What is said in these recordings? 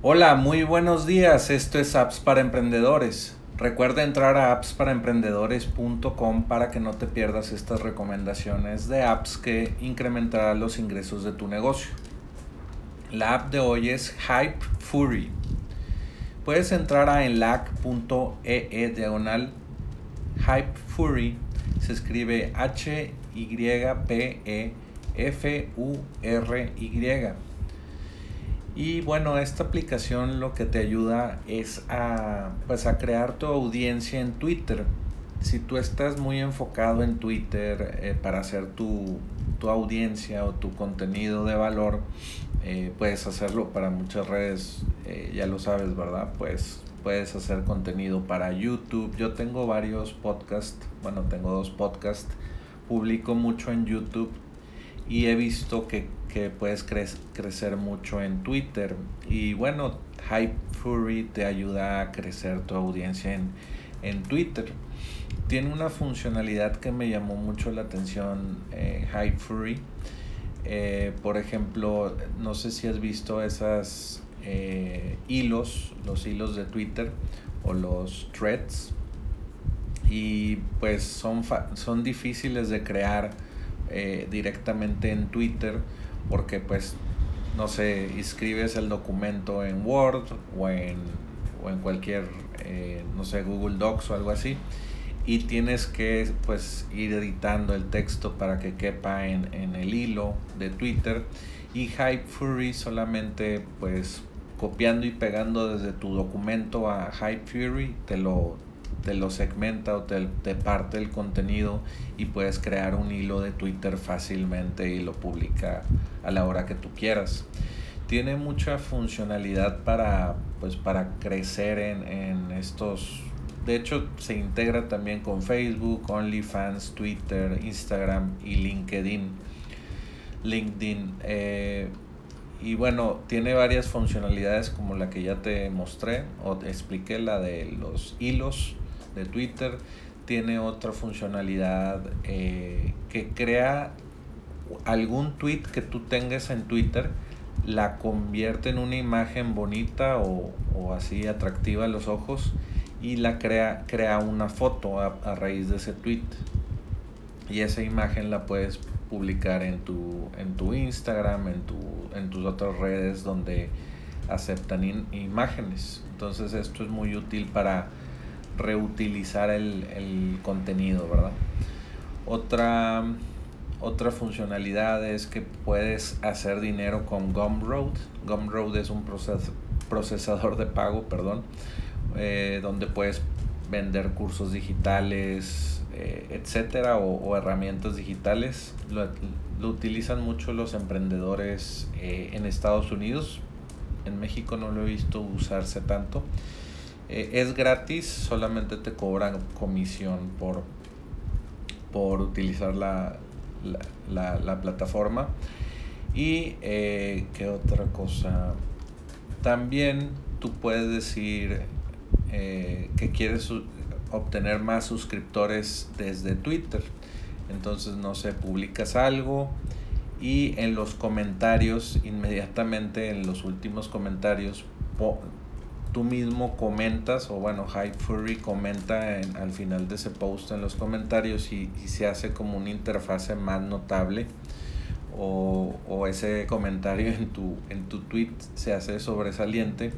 Hola, muy buenos días. Esto es Apps para Emprendedores. Recuerda entrar a appsparaemprendedores.com para que no te pierdas estas recomendaciones de apps que incrementarán los ingresos de tu negocio. La app de hoy es Hype Fury. Puedes entrar a enlac.ee e diagonal Hype Fury. Se escribe H-Y-P-E-F-U-R-Y. Y bueno, esta aplicación lo que te ayuda es a, pues a crear tu audiencia en Twitter. Si tú estás muy enfocado en Twitter eh, para hacer tu, audiencia o tu contenido de valor, eh, puedes hacerlo para muchas redes, eh, ya lo sabes, ¿verdad? Pues puedes hacer contenido para YouTube. Yo tengo varios podcasts, bueno, tengo dos podcasts, publico mucho en YouTube y he visto que, puedes crecer mucho en Twitter. Y bueno, Hype Fury te ayuda a crecer tu audiencia en, en Twitter. Tiene una funcionalidad que me llamó mucho la atención, eh, Hype Fury. Eh, por ejemplo, no sé si has visto esas eh, hilos, los hilos de Twitter o los threads. Y pues son, son difíciles de crear eh, directamente en Twitter porque pues no sé, escribes el documento en Word o en, o en cualquier, eh, no sé, Google Docs o algo así y tienes que pues ir editando el texto para que quepa en, en el hilo de Twitter y Hype Fury solamente pues copiando y pegando desde tu documento a Hype Fury te lo, te lo segmenta o te, te, parte el contenido y puedes crear un hilo de Twitter fácilmente y lo publica a la hora que tú quieras. Tiene mucha funcionalidad para, pues, para crecer en, en estos... De hecho, se integra también con Facebook, OnlyFans, Twitter, Instagram y LinkedIn. LinkedIn. Eh, y bueno, tiene varias funcionalidades como la que ya te mostré o te expliqué, la de los hilos de Twitter tiene otra funcionalidad eh, que crea algún tweet que tú tengas en Twitter, la convierte en una imagen bonita o, así atractiva a los ojos y la crea, crea una foto a, raíz de ese tweet. Y esa imagen la puedes publicar en tu, en tu Instagram, en, tu, en tus otras redes donde aceptan imágenes. Entonces esto es muy útil para reutilizar el, contenido, ¿verdad? Otra, otra funcionalidad es que puedes hacer dinero con Gumroad. Gumroad es un procesador de pago, perdón, eh, donde puedes vender cursos digitales, eh, etcétera, o, herramientas digitales. Lo, utilizan mucho los emprendedores eh, en Estados Unidos. En México no lo he visto usarse tanto. Eh, es gratis, solamente te cobran comisión por, por utilizar la, plataforma. Y qué otra cosa. También tú puedes decir eh, que quieres obtener más suscriptores desde Twitter. Entonces, no sé, publicas algo y en los comentarios, inmediatamente en los últimos comentarios, tú mismo comentas, o bueno, Hype Fury comenta en, al final de ese post en los comentarios y, se hace como una interfase más notable. O, o, ese comentario en tu, en tu tweet se hace sobresaliente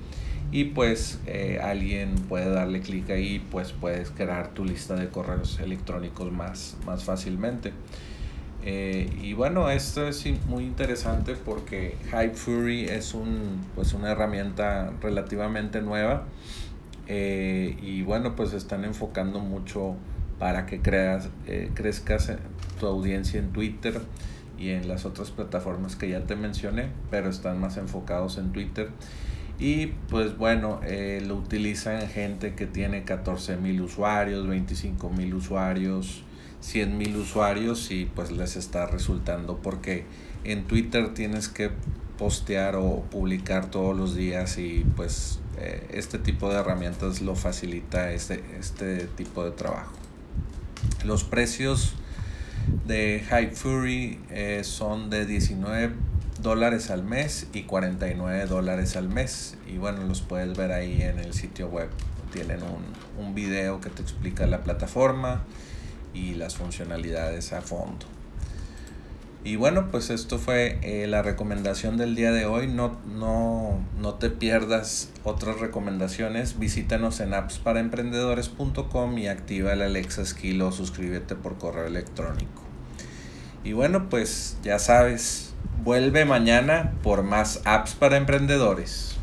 y pues eh, alguien puede darle clic ahí pues puedes crear tu lista de correos electrónicos más, más fácilmente. Eh, y bueno, esto es muy interesante porque Hype Fury es un, pues una herramienta relativamente nueva. Eh, y bueno, pues están enfocando mucho para que creas, crezcas tu audiencia en Twitter y en las otras plataformas que ya te mencioné, pero están más enfocados en Twitter. Y pues bueno, lo utilizan gente que tiene 14 mil usuarios, 25 mil usuarios, 100 mil usuarios y pues les está resultando porque en Twitter tienes que postear o publicar todos los días y pues eh, este tipo de herramientas lo facilita este, este tipo de trabajo. Los precios de Hype Fury eh, son de 19 dólares al mes y 49 dólares al mes. Y bueno, los puedes ver ahí en el sitio web. Tienen un, un video que te explica la plataforma y las funcionalidades a fondo. Y bueno, pues esto fue eh, la recomendación del día de hoy. No, no, no te pierdas otras recomendaciones. Visítanos en appsparaemprendedores.com y activa el Alexa Skill o suscríbete por correo electrónico. Y bueno, pues ya sabes, vuelve mañana por más apps para emprendedores.